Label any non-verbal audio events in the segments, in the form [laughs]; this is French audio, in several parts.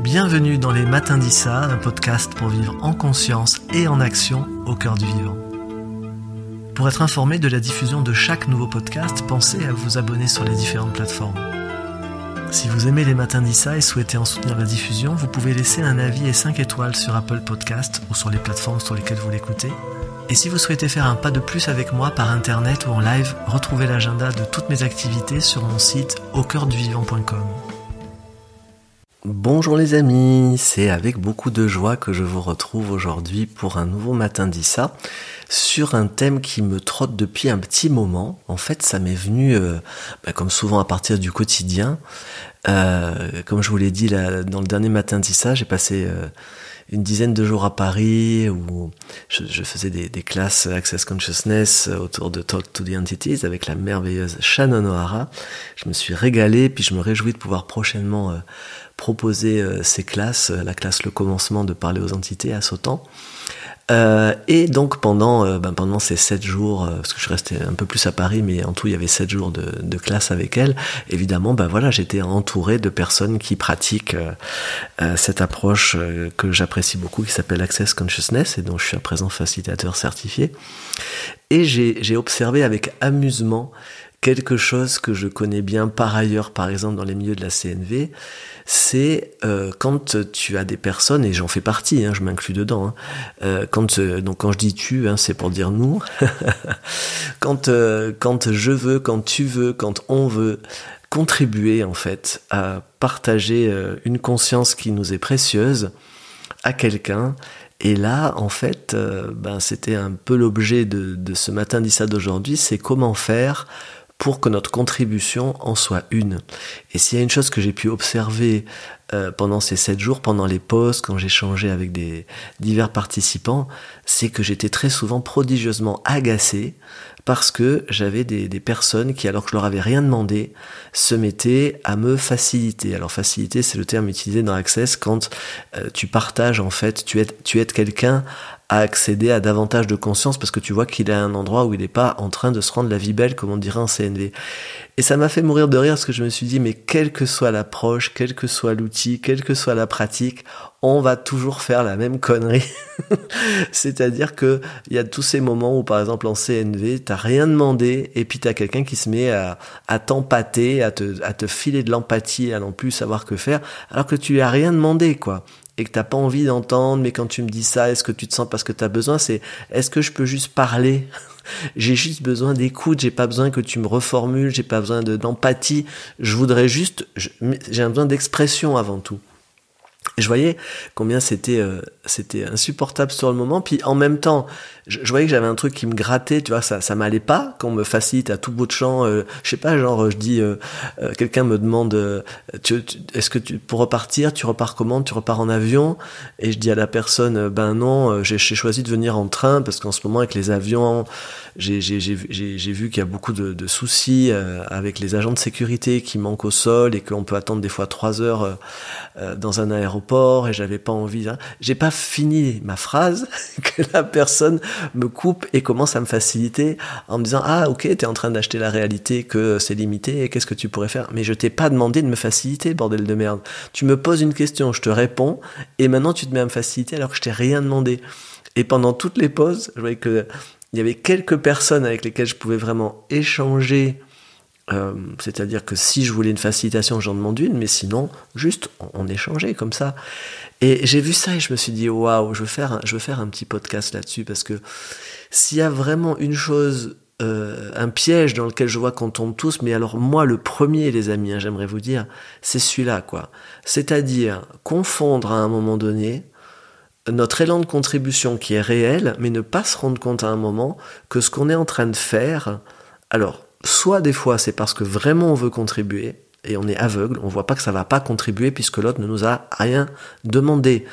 Bienvenue dans les Matins d'Issa, un podcast pour vivre en conscience et en action au cœur du vivant. Pour être informé de la diffusion de chaque nouveau podcast, pensez à vous abonner sur les différentes plateformes. Si vous aimez les Matins d'Issa et souhaitez en soutenir la diffusion, vous pouvez laisser un avis et 5 étoiles sur Apple Podcast ou sur les plateformes sur lesquelles vous l'écoutez. Et si vous souhaitez faire un pas de plus avec moi par internet ou en live, retrouvez l'agenda de toutes mes activités sur mon site aucoeurduvivant.com. Bonjour les amis, c'est avec beaucoup de joie que je vous retrouve aujourd'hui pour un nouveau matin d'Issa sur un thème qui me trotte depuis un petit moment. En fait, ça m'est venu, euh, bah, comme souvent à partir du quotidien. Euh, comme je vous l'ai dit dans le dernier matin d'Issa, j'ai passé euh, une dizaine de jours à Paris où je, faisais des, des, classes Access Consciousness autour de Talk to the Entities avec la merveilleuse Shannon O'Hara. Je me suis régalé, puis je me réjouis de pouvoir prochainement proposer euh, ces classes, euh, la classe Le Commencement de parler aux entités à Sautan. Euh, et donc pendant euh, ben pendant ces sept jours, parce que je restais un peu plus à Paris, mais en tout il y avait sept jours de, de classe avec elle. Évidemment, ben voilà, j'étais entouré de personnes qui pratiquent cette approche que j'apprécie beaucoup, qui s'appelle Access Consciousness, et dont je suis à présent facilitateur certifié. Et j'ai observé avec amusement quelque chose que je connais bien par ailleurs, par exemple dans les milieux de la CNV, c'est euh, quand tu as des personnes, et j'en fais partie, hein, je m'inclus dedans, hein, euh, quand, euh, donc quand je dis tu, hein, c'est pour dire nous, [laughs] quand, quand je veux, quand tu veux, quand on veut contribuer en fait à partager une conscience qui nous est précieuse à quelqu'un, et là, en fait, ben, c'était un peu l'objet de, ce matin d'Issa d'aujourd'hui, c'est comment faire pour que notre contribution en soit une. Et s'il y a une chose que j'ai pu observer euh, pendant ces sept jours, pendant les pauses, quand j'échangeais avec des divers participants, c'est que j'étais très souvent prodigieusement agacé parce que j'avais des, personnes qui, alors que je leur avais rien demandé, se mettaient à me faciliter. Alors faciliter, c'est le terme utilisé dans Access quand euh, tu partages en fait, tu aides, tu aides quelqu'un à accéder à davantage de conscience parce que tu vois qu'il est à un endroit où il n'est pas en train de se rendre la vie belle comme on dirait en CNV. Et ça m'a fait mourir de rire parce que je me suis dit mais quelle que soit l'approche, quel que soit l'outil, quelle que soit la pratique, on va toujours faire la même connerie. [laughs] C'est-à-dire que il y a tous ces moments où par exemple en CNV, t'as rien demandé et puis t'as quelqu'un qui se met à, à t'empâter, à te, filer de l'empathie, à non plus savoir que faire, alors que tu lui as rien demandé quoi et que t'as pas envie d'entendre, mais quand tu me dis ça, est-ce que tu te sens parce que tu as besoin, c'est est-ce que je peux juste parler? [laughs] J'ai juste besoin d'écoute, j'ai pas besoin que tu me reformules, j'ai pas besoin d'empathie, je voudrais juste, j'ai besoin d'expression avant tout. Je voyais combien c'était euh, c'était insupportable sur le moment. Puis en même temps, je, voyais que j'avais un truc qui me grattait, tu vois, ça ça m'allait pas qu'on me facilite à tout bout de champ. Euh, je sais pas, genre je dis, euh, euh, quelqu'un me demande, tu, est-ce que tu pour repartir, tu repars comment Tu repars en avion? Et je dis à la personne, ben non, j'ai choisi de venir en train parce qu'en ce moment avec les avions, j'ai vu qu'il y a beaucoup de, de soucis avec les agents de sécurité qui manquent au sol et qu'on peut attendre des fois trois heures dans un aéroport et j'avais pas envie. Hein. J'ai pas fini ma phrase [laughs] que la personne me coupe et commence à me faciliter en me disant ah ok t'es en train d'acheter la réalité que c'est limité et qu'est-ce que tu pourrais faire? Mais je t'ai pas demandé de me faciliter bordel de merde tu me poses une question je te réponds et maintenant tu te mets à me faciliter alors que je t'ai rien demandé et pendant toutes les pauses je voyais que il y avait quelques personnes avec lesquelles je pouvais vraiment échanger euh, c'est-à-dire que si je voulais une facilitation, j'en demande une, mais sinon, juste, on, échangeait comme ça. Et j'ai vu ça et je me suis dit, waouh, je veux faire, un, je veux faire un petit podcast là-dessus parce que s'il y a vraiment une chose, euh, un piège dans lequel je vois qu'on tombe tous, mais alors moi, le premier, les amis, hein, j'aimerais vous dire, c'est celui-là, quoi. C'est-à-dire confondre à un moment donné notre élan de contribution qui est réel, mais ne pas se rendre compte à un moment que ce qu'on est en train de faire, alors, soit des fois c'est parce que vraiment on veut contribuer et on est aveugle, on voit pas que ça va pas contribuer puisque l'autre ne nous a rien demandé.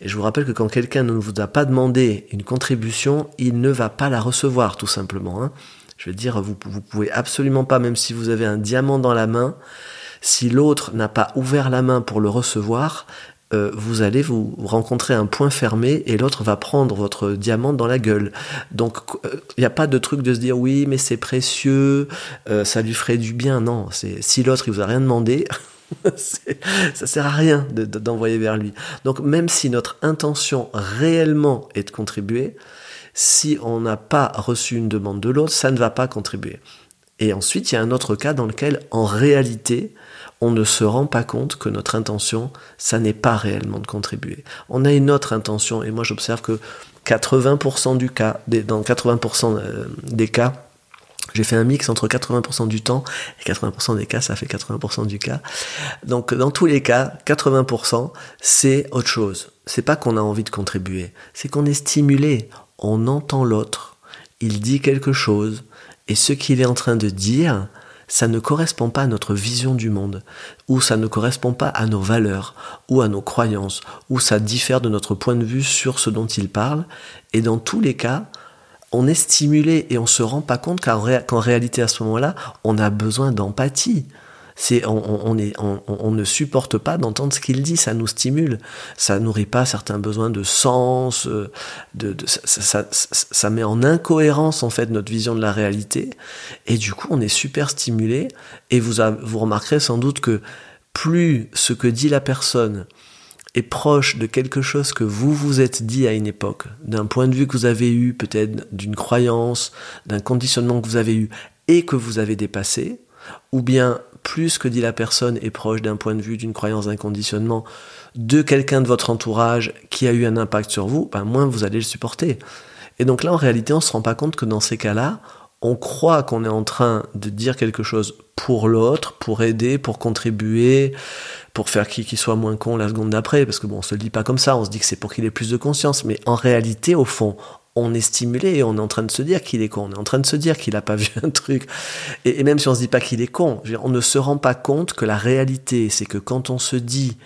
Et je vous rappelle que quand quelqu'un ne vous a pas demandé une contribution, il ne va pas la recevoir tout simplement. Hein. Je veux dire, vous, vous pouvez absolument pas, même si vous avez un diamant dans la main, si l'autre n'a pas ouvert la main pour le recevoir, euh, vous allez vous rencontrer un point fermé et l'autre va prendre votre diamant dans la gueule. Donc il euh, n'y a pas de truc de se dire oui mais c'est précieux, euh, ça lui ferait du bien. Non, c'est si l'autre il vous a rien demandé, [laughs] ça sert à rien d'envoyer vers lui. Donc même si notre intention réellement est de contribuer, si on n'a pas reçu une demande de l'autre, ça ne va pas contribuer. Et ensuite, il y a un autre cas dans lequel, en réalité, on ne se rend pas compte que notre intention, ça n'est pas réellement de contribuer. On a une autre intention, et moi j'observe que 80% du cas, dans 80% euh, des cas, j'ai fait un mix entre 80% du temps et 80% des cas, ça fait 80% du cas. Donc dans tous les cas, 80% c'est autre chose. C'est pas qu'on a envie de contribuer, c'est qu'on est stimulé, on entend l'autre, il dit quelque chose et ce qu'il est en train de dire, ça ne correspond pas à notre vision du monde, ou ça ne correspond pas à nos valeurs, ou à nos croyances, ou ça diffère de notre point de vue sur ce dont il parle, et dans tous les cas, on est stimulé et on se rend pas compte qu'en réalité à ce moment-là, on a besoin d'empathie. On, ne supporte pas d'entendre ce qu'il dit, ça nous stimule, ça nourrit pas certains besoins de sens, euh, de, ça, ça, met en incohérence en fait notre vision de la réalité, et du coup on est super stimulé. Et vous vous remarquerez sans doute que plus ce que dit la personne est proche de quelque chose que vous vous êtes dit à une époque, d'un point de vue que vous avez eu, peut-être d'une croyance, d'un conditionnement que vous avez eu et que vous avez dépassé, ou bien plus que dit la personne est proche d'un point de vue, d'une croyance, d'un conditionnement de quelqu'un de votre entourage qui a eu un impact sur vous, ben moins vous allez le supporter. Et donc là, en réalité, on se rend pas compte que dans ces cas-là, on croit qu'on est en train de dire quelque chose pour l'autre, pour aider, pour contribuer, pour faire qu'il soit moins con la seconde d'après, parce que bon, on se le dit pas comme ça, on se dit que c'est pour qu'il ait plus de conscience, mais en réalité, au fond, on est stimulé et on est en train de se dire qu'il est con, on est en train de se dire qu'il n'a pas [laughs] vu un truc. Et, même si on se dit pas qu'il est con, on ne se rend pas compte que la réalité, c'est que quand on se dit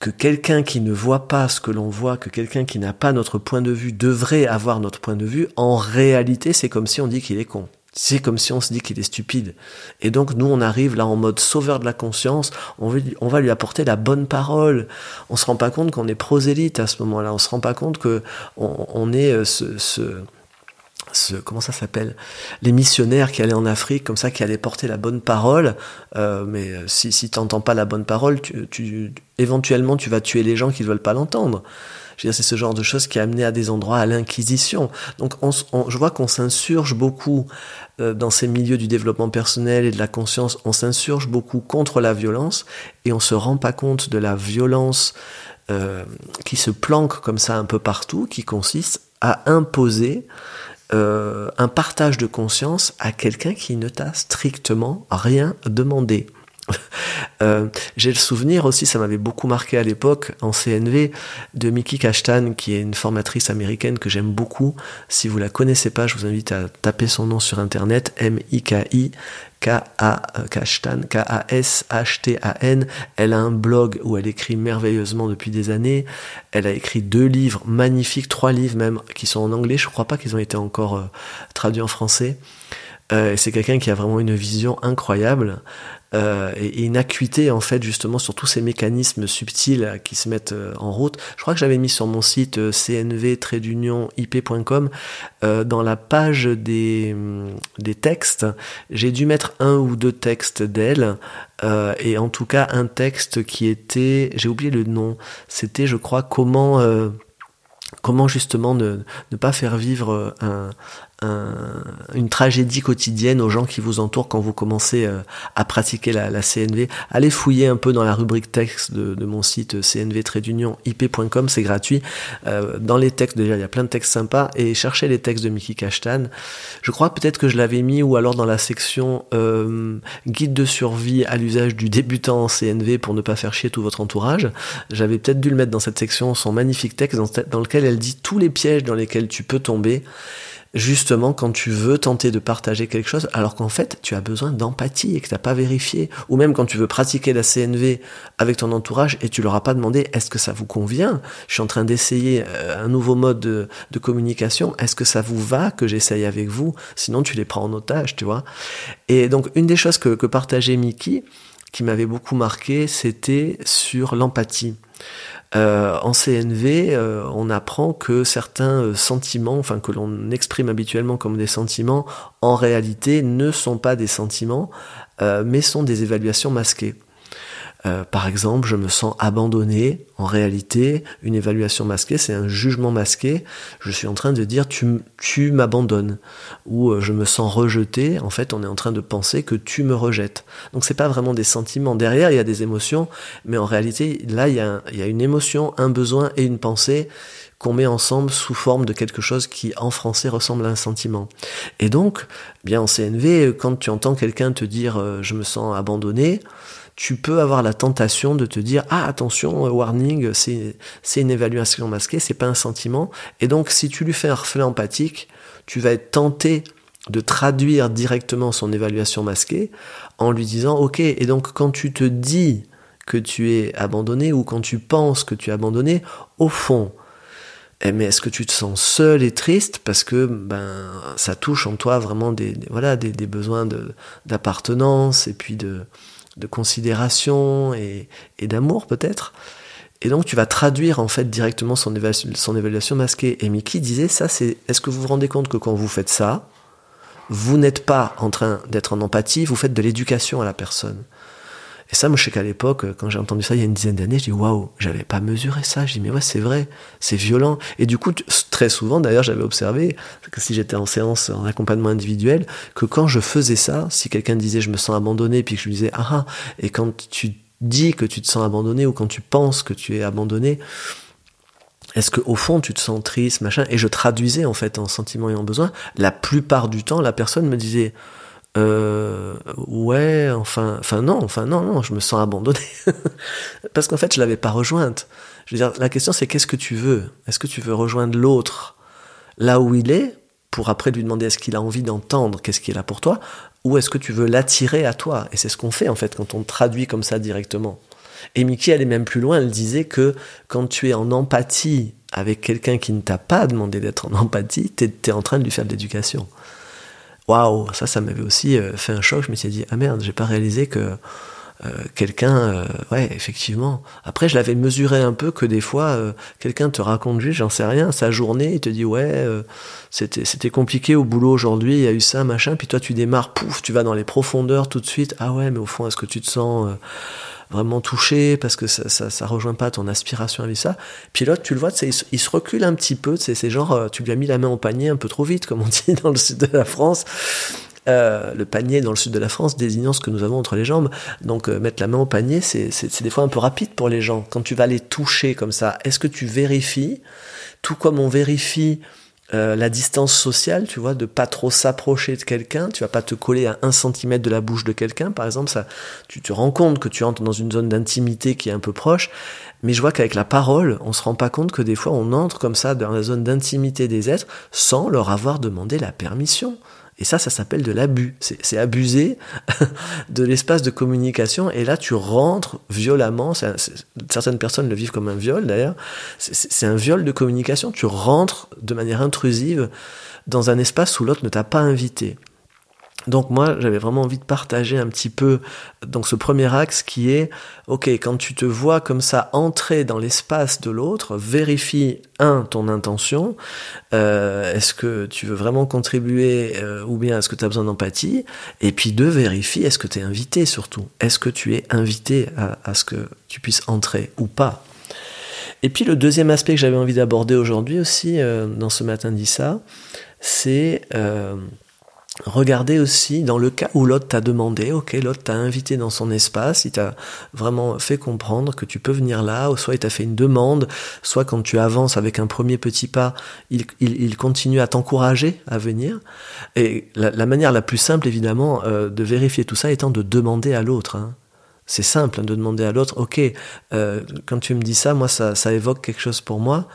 que quelqu'un qui ne voit pas ce que l'on voit, que quelqu'un qui n'a pas notre point de vue devrait avoir notre point de vue, en réalité, c'est comme si on dit qu'il est con. C'est comme si on se dit qu'il est stupide. Et donc nous, on arrive là en mode sauveur de la conscience, on, va lui apporter la bonne parole. On se rend pas compte qu'on est prosélyte à ce moment-là, on se rend pas compte que on, est euh, ce, ce, comment ça s'appelle? Les missionnaires qui allaient en Afrique comme ça qui allaient porter la bonne parole. Euh, mais euh, si si t'entends pas la bonne parole tu, éventuellement tu vas tuer les gens qui ne veulent pas l'entendre c'est ce genre de choses qui a amené à des endroits à l'inquisition. Donc, je vois qu'on s'insurge beaucoup euh, dans ces milieux du développement personnel et de la conscience. On s'insurge beaucoup contre la violence et on se rend pas compte de la violence euh, qui se planque comme ça un peu partout, qui consiste à imposer euh, un partage de conscience à quelqu'un qui ne t'a strictement rien demandé. [laughs] Euh, j'ai le souvenir aussi, ça m'avait beaucoup marqué à l'époque en CNV, de Mickey Kashtan, qui est une formatrice américaine que j'aime beaucoup. Si vous la connaissez pas, je vous invite à taper son nom sur internet, M-I-K-I. K-A Kashtan, K-A-S-H-T-A-N. Elle a un blog où elle écrit merveilleusement depuis des années. Elle a écrit deux livres magnifiques, trois livres même, qui sont en anglais. Je crois pas qu'ils ont été encore euh, traduits en français. Euh, c'est quelqu'un qui a vraiment une vision incroyable euh, et, une acuité en fait justement sur tous ces mécanismes subtils qui se mettent euh, en route. Je crois que j'avais mis sur mon site euh, cnv-ip.com euh, dans la page des, mm, des textes, j'ai dû mettre un ou deux textes d'elle et en tout cas un texte qui était, j'ai oublié le nom, c'était je crois comment comment justement ne, pas faire vivre un, une tragédie quotidienne aux gens qui vous entourent quand vous commencez euh, à pratiquer la, CNV. Allez fouiller un peu dans la rubrique texte de, mon site cnv ip.com, c'est gratuit. Euh, dans les textes, déjà, il y a plein de textes sympas et cherchez les textes de Mickey Kashtan. Je crois peut-être que je l'avais mis ou alors dans la section euh, guide de survie à l'usage du débutant en CNV pour ne pas faire chier tout votre entourage. J'avais peut-être dû le mettre dans cette section, son magnifique texte dans lequel elle dit tous les pièges dans lesquels tu peux tomber justement quand tu veux tenter de partager quelque chose alors qu'en fait tu as besoin d'empathie et que tu n'as pas vérifié. Ou même quand tu veux pratiquer la CNV avec ton entourage et tu leur as pas demandé est-ce que ça vous convient? Je suis en train d'essayer euh, un nouveau mode de, communication. Est-ce que ça vous va que j'essaye avec vous? Sinon tu les prends en otage tu vois? Et donc une des choses que, que partageait Mickey qui m'avait beaucoup marqué c'était sur l'empathie euh, en CNV, euh, on apprend que certains euh, sentiments, enfin que l'on exprime habituellement comme des sentiments, en réalité ne sont pas des sentiments, mais sont des évaluations masquées. Euh, par exemple, je me sens abandonné. En réalité, une évaluation masquée, c'est un jugement masqué. Je suis en train de dire tu, m'abandonnes. Ou euh, je me sens rejeté. En fait, on est en train de penser que tu me rejettes. Donc c'est pas vraiment des sentiments. Derrière, il y a des émotions, mais en réalité, là, il y a, il y a une émotion, un besoin et une pensée qu'on met ensemble sous forme de quelque chose qui en français ressemble à un sentiment. Et donc, bien en CNV, quand tu entends quelqu'un te dire euh, je me sens abandonné, tu peux avoir la tentation de te dire ah attention euh, warning c'est c'est une évaluation masquée c'est pas un sentiment. Et donc si tu lui fais un reflet empathique tu vas être tenté de traduire directement son évaluation masquée en lui disant ok et donc quand tu te dis que tu es abandonné ou quand tu penses que tu es abandonné au fond eh, mais est-ce que tu te sens seul et triste parce que ben ça touche en toi vraiment des, voilà des, besoins d'appartenance et puis de de considération et, d'amour peut-être. Et donc tu vas traduire en fait directement son évaluation, son évaluation masquée. Et Mickey disait ça c'est est-ce que vous vous rendez compte que quand vous faites ça vous n'êtes pas en train d'être en empathie vous faites de l'éducation à la personne? Et ça, moi, je sais qu'à l'époque, quand j'ai entendu ça il y a une dizaine d'années, je dis waouh, j'avais pas mesuré ça. Je dis mais ouais, c'est vrai, c'est violent. Et du coup, très souvent, d'ailleurs, j'avais observé que si j'étais en séance en accompagnement individuel, que quand je faisais ça, si quelqu'un disait je me sens abandonné, puis que je lui disais ah ah, et quand tu dis que tu te sens abandonné ou quand tu penses que tu es abandonné, est-ce que au fond tu te sens triste, machin? Et je traduisais en fait en sentiment et en besoin. La plupart du temps, la personne me disait euh, ouais, enfin, enfin non, enfin non, non, je me sens abandonné. [laughs] Parce qu'en fait je l'avais pas rejointe. Je veux dire, la question c'est qu'est-ce que tu veux? Est-ce que tu veux rejoindre l'autre là où il est pour après lui demander est-ce qu'il a envie d'entendre qu'est-ce qui est là pour toi? Ou est-ce que tu veux l'attirer à toi? Et c'est ce qu'on fait en fait quand on traduit comme ça directement. Et Mickey est même plus loin, elle disait que quand tu es en empathie avec quelqu'un qui ne t'a pas demandé d'être en empathie, tu es en train de lui faire de l'éducation waouh, ça, ça m'avait aussi euh, fait un choc. Je me suis dit, ah merde, j'ai pas réalisé que euh, quelqu'un, euh, ouais, effectivement. Après, je l'avais mesuré un peu que des fois, quelqu'un te raconte juste, j'en sais rien, sa journée, il te dit, ouais, c'était c'était compliqué au boulot aujourd'hui, il y a eu ça, machin. Puis toi, tu démarres, pouf, tu vas dans les profondeurs tout de suite. Ah ouais, mais au fond, est-ce que tu te sens vraiment touché parce que ça, ça, ça, rejoint pas ton aspiration avec ça. Puis l'autre, tu le vois, il, il, se recule un petit peu, c'est genre, euh, tu lui as mis la main au panier un peu trop vite, comme on dit [laughs] dans le sud de la France. Euh, le panier dans le sud de la France désignant ce que nous avons entre les jambes. Donc euh, mettre la main au panier, c'est des fois un peu rapide pour les gens. Quand tu vas les toucher comme ça, est-ce que tu vérifies, tout comme on vérifie euh, la distance sociale, tu vois, de pas trop s'approcher de quelqu'un, tu vas pas te coller à un centimètre de la bouche de quelqu'un, par exemple, ça, tu te rends compte que tu entres dans une zone d'intimité qui est un peu proche, mais je vois qu'avec la parole, on se rend pas compte que des fois on entre comme ça dans la zone d'intimité des êtres sans leur avoir demandé la permission. Et ça, ça s'appelle de l'abus. C'est abuser [laughs] de l'espace de communication. Et là, tu rentres violemment. certaines personnes le vivent comme un viol, d'ailleurs. C'est un viol de communication. Tu rentres de manière intrusive dans un espace où l'autre ne t'a pas invité. Donc moi, j'avais vraiment envie de partager un petit peu donc ce premier axe qui est OK, quand tu te vois comme ça entrer dans l'espace de l'autre, vérifie un ton intention, euh, est-ce que tu veux vraiment contribuer euh, ou bien est-ce que tu as besoin d'empathie et puis deux, vérifie est-ce que tu es invité surtout, est-ce que tu es invité à, ce que tu puisses entrer ou pas. Et puis le deuxième aspect que j'avais envie d'aborder aujourd'hui aussi euh, dans ce matin dit ça, c'est Regardez aussi dans le cas où l'autre t'a demandé, ok, l'autre t'a invité dans son espace, il t'a vraiment fait comprendre que tu peux venir là, ou soit il t'a fait une demande, soit quand tu avances avec un premier petit pas, il, continue à t'encourager à venir. Et la, manière la plus simple, évidemment, euh, de vérifier tout ça étant de demander à l'autre. Hein. C'est simple hein, de demander à l'autre, ok, euh, quand tu me dis ça, moi, ça évoque quelque chose pour moi.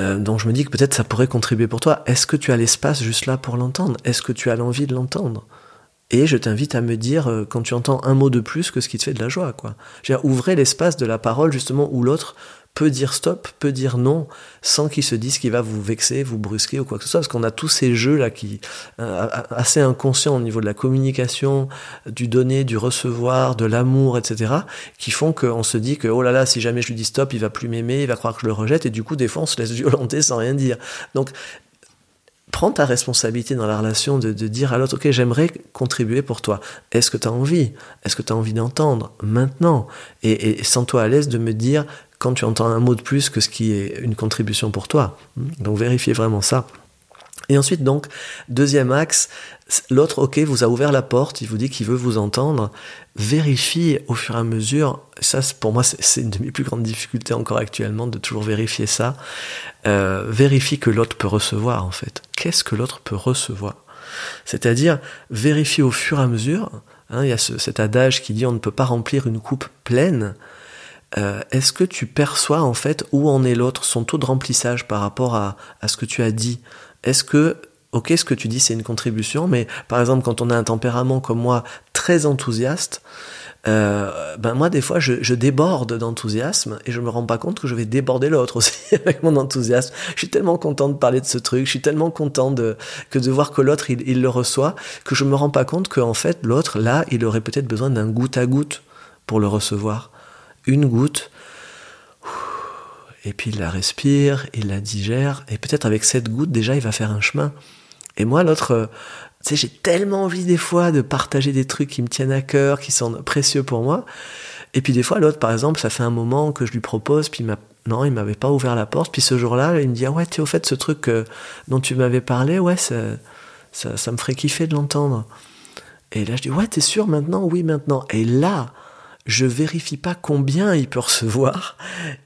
Euh, donc je me dis que peut-être ça pourrait contribuer pour toi. Est-ce que tu as l'espace juste là pour l'entendre? Est-ce que tu as l'envie de l'entendre? Et je t'invite à me dire euh, quand tu entends un mot de plus que ce qui te fait de la joie, quoi. ouvrez l'espace de la parole justement où l'autre peut dire stop, peut dire non, sans qu'il se dise qu'il va vous vexer, vous brusquer ou quoi que ce soit, parce qu'on a tous ces jeux-là qui, euh, assez inconscients au niveau de la communication, du donner, du recevoir, de l'amour, etc., qui font qu'on se dit que, oh là là, si jamais je lui dis stop, il va plus m'aimer, il va croire que je le rejette, et du coup, des fois, on se laisse [laughs] violenter sans rien dire. Donc, prends ta responsabilité dans la relation de, dire à l'autre, ok, j'aimerais contribuer pour toi. Est-ce que tu as envie? Est-ce que tu as envie d'entendre? Maintenant Et, et sens-toi à l'aise de me dire quand tu entends un mot de plus que ce qui est une contribution pour toi. Donc vérifiez vraiment ça. Et ensuite, donc, deuxième axe, l'autre, ok, vous a ouvert la porte, il vous dit qu'il veut vous entendre. Vérifie au fur et à mesure, ça pour moi c'est une de mes plus grandes difficultés encore actuellement, de toujours vérifier ça. Euh, vérifie que l'autre peut recevoir en fait. Qu'est-ce que l'autre peut recevoir? C'est-à-dire, vérifie au fur et à mesure. Hein, il y a cet adage qui dit on ne peut pas remplir une coupe pleine. Euh, est-ce que tu perçois en fait où en est l'autre, son taux de remplissage par rapport à, à ce que tu as dit? Est-ce que, ok, ce que tu dis c'est une contribution, mais par exemple quand on a un tempérament comme moi très enthousiaste, euh, ben moi des fois je, déborde d'enthousiasme et je me rends pas compte que je vais déborder l'autre aussi [laughs] avec mon enthousiasme. Je suis tellement content de parler de ce truc, je suis tellement content de que de voir que l'autre il, le reçoit que je me rends pas compte qu'en fait l'autre là il aurait peut-être besoin d'un goutte à goutte pour le recevoir. Une goutte, et puis il la respire, il la digère, et peut-être avec cette goutte, déjà, il va faire un chemin. Et moi, l'autre, euh, tu sais, j'ai tellement envie des fois de partager des trucs qui me tiennent à cœur, qui sont précieux pour moi. Et puis des fois, l'autre, par exemple, ça fait un moment que je lui propose, puis il non, il m'avait pas ouvert la porte. Puis ce jour-là, il me dit, ah ouais, tu au fait, ce truc euh, dont tu m'avais parlé, ouais, ça, ça, ça, me ferait kiffer de l'entendre. Et là, je dis, ouais, t'es sûr maintenant? Oui, maintenant. Et là, je vérifie pas combien il peut recevoir.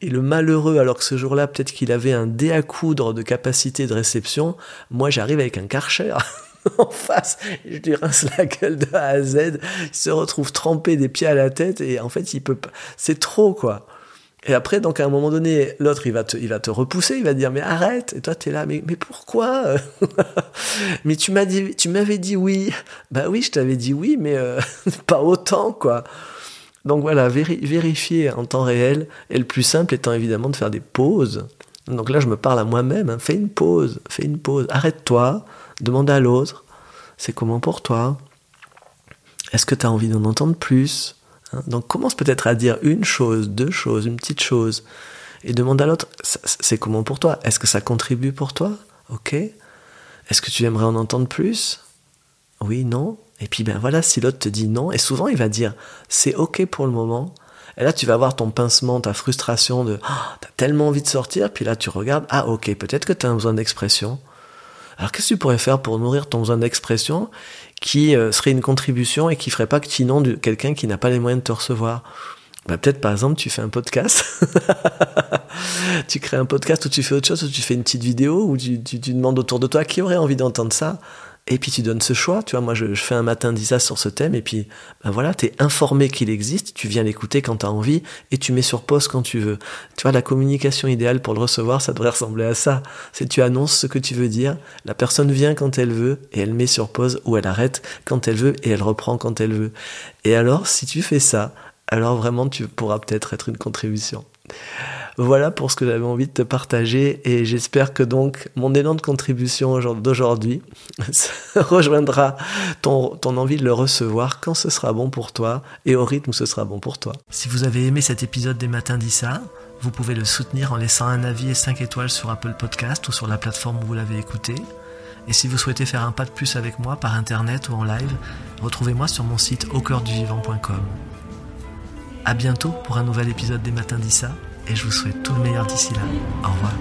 Et le malheureux, alors que ce jour-là, peut-être qu'il avait un dé à coudre de capacité de réception, moi j'arrive avec un karcher [laughs] en face, je lui rince la gueule de A à Z, il se retrouve trempé des pieds à la tête et en fait il peut pas, c'est trop quoi. Et après, donc à un moment donné, l'autre il va te, il va te repousser, il va te dire mais arrête. Et toi tu es là, mais mais pourquoi? [laughs] Mais tu m'as dit, tu m'avais dit oui. Bah oui, je t'avais dit oui, mais euh, [laughs] pas autant quoi. Donc voilà, vérifier en temps réel, et le plus simple étant évidemment de faire des pauses. Donc là, je me parle à moi-même, hein. fais une pause, fais une pause, arrête-toi, demande à l'autre, c'est comment pour toi? Est-ce que tu as envie d'en entendre plus hein? Donc commence peut-être à dire une chose, deux choses, une petite chose, et demande à l'autre, c'est comment pour toi? Est-ce que ça contribue pour toi? Ok. Est-ce que tu aimerais en entendre plus? Oui, non et puis ben voilà, si l'autre te dit non, et souvent il va dire c'est ok pour le moment. Et là tu vas avoir ton pincement, ta frustration de ah, t'as tellement envie de sortir, puis là tu regardes ah ok peut-être que tu as un besoin d'expression. Alors qu'est-ce que tu pourrais faire pour nourrir ton besoin d'expression qui euh, serait une contribution et qui ferait pas que tu quelqu'un qui n'a pas les moyens de te recevoir? Bah, peut-être par exemple tu fais un podcast, [laughs] tu crées un podcast ou tu fais autre chose, ou tu fais une petite vidéo, ou tu demandes autour de toi qui aurait envie d'entendre ça? Et puis tu donnes ce choix, tu vois, moi je, fais un matin d'Isa sur ce thème, et puis ben voilà, tu es informé qu'il existe, tu viens l'écouter quand tu as envie, et tu mets sur pause quand tu veux. Tu vois, la communication idéale pour le recevoir, ça devrait ressembler à ça. C'est tu annonces ce que tu veux dire, la personne vient quand elle veut, et elle met sur pause, ou elle arrête quand elle veut, et elle reprend quand elle veut. Et alors, si tu fais ça, alors vraiment tu pourras peut-être être une contribution. Voilà pour ce que j'avais envie de te partager et j'espère que donc mon élan de contribution d'aujourd'hui [laughs] rejoindra ton, ton envie de le recevoir quand ce sera bon pour toi et au rythme où ce sera bon pour toi. Si vous avez aimé cet épisode des Matins d'Issa, vous pouvez le soutenir en laissant un avis et 5 étoiles sur Apple Podcast ou sur la plateforme où vous l'avez écouté. Et si vous souhaitez faire un pas de plus avec moi par internet ou en live, retrouvez-moi sur mon site au vivant.com. À bientôt pour un nouvel épisode des Matins d'Issa et je vous souhaite tout le meilleur d'ici là. Au revoir.